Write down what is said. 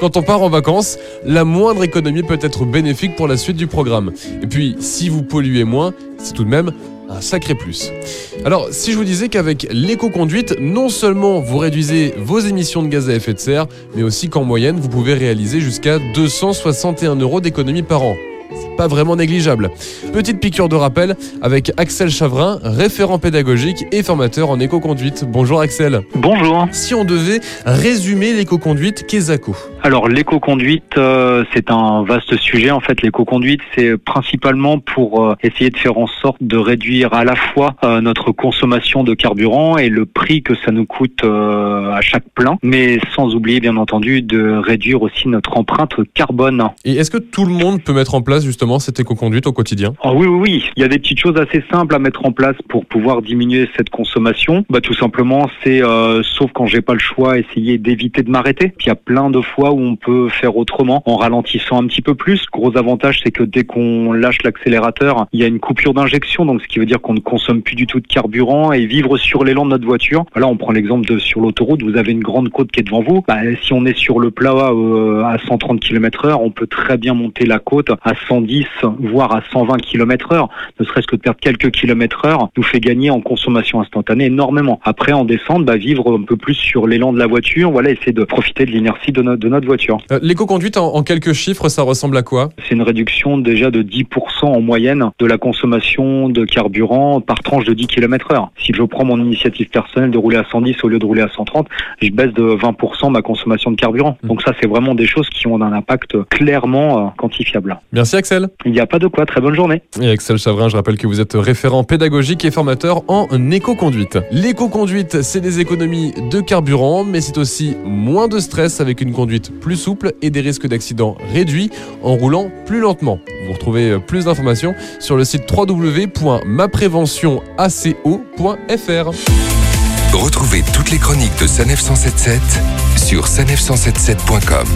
Quand on part en vacances, la moindre économie peut être bénéfique pour la suite du programme. Et puis, si vous polluez moins, c'est tout de même un sacré plus. Alors, si je vous disais qu'avec l'éco-conduite, non seulement vous réduisez vos émissions de gaz à effet de serre, mais aussi qu'en moyenne, vous pouvez réaliser jusqu'à 261 euros d'économie par an pas vraiment négligeable. Petite piqûre de rappel avec Axel Chavrin, référent pédagogique et formateur en éco-conduite. Bonjour Axel. Bonjour. Si on devait résumer l'éco-conduite, qu'est-ce Alors l'éco-conduite, euh, c'est un vaste sujet. En fait, l'éco-conduite, c'est principalement pour euh, essayer de faire en sorte de réduire à la fois euh, notre consommation de carburant et le prix que ça nous coûte à chaque plein, mais sans oublier bien entendu de réduire aussi notre empreinte carbone. Et est-ce que tout le monde peut mettre en place justement cette éco-conduite au quotidien? Oh Oui, oui, oui. Il y a des petites choses assez simples à mettre en place pour pouvoir diminuer cette consommation. Bah, tout simplement, c'est, euh, sauf quand j'ai pas le choix, essayer d'éviter de m'arrêter. Il y a plein de fois on peut faire autrement en ralentissant un petit peu plus. Gros avantage, c'est que dès qu'on lâche l'accélérateur, il y a une coupure d'injection, donc ce qui veut dire qu'on ne consomme plus du tout de carburant et vivre sur l'élan de notre voiture. Là, on prend l'exemple de sur l'autoroute, vous avez une grande côte qui est devant vous. Bah, si on est sur le plat euh, à 130 km heure, on peut très bien monter la côte à 110, voire à 120 km heure, ne serait-ce que de perdre quelques kilomètres heure, nous fait gagner en consommation instantanée énormément. Après, en descente, bah, vivre un peu plus sur l'élan de la voiture, voilà, essayer de profiter de l'inertie de, de, notre voiture. Euh, l'éco-conduite, en, quelques chiffres, ça ressemble à quoi? C'est une réduction déjà de 10% en moyenne de la consommation de carburant par tranche de 10 km heure. Si je prends mon initiative personnelle de rouler à 110 au lieu de rouler à 130, je baisse de 20% ma consommation de carburant. Mmh. Donc ça, c'est vraiment des choses qui ont un impact clairement euh, quantifiable. Merci Axel. Il n'y a pas de quoi, très bonne journée. Et Axel Chavrin, je rappelle que vous êtes référent pédagogique et formateur en éco-conduite. L'éco-conduite, c'est des économies de carburant, mais c'est aussi moins de stress avec une conduite plus souple et des risques d'accident réduits en roulant plus lentement. Vous retrouvez plus d'informations sur le site www.mapreventionaco.fr. Retrouvez toutes les chroniques de Sanef 177 sur sanef177.com.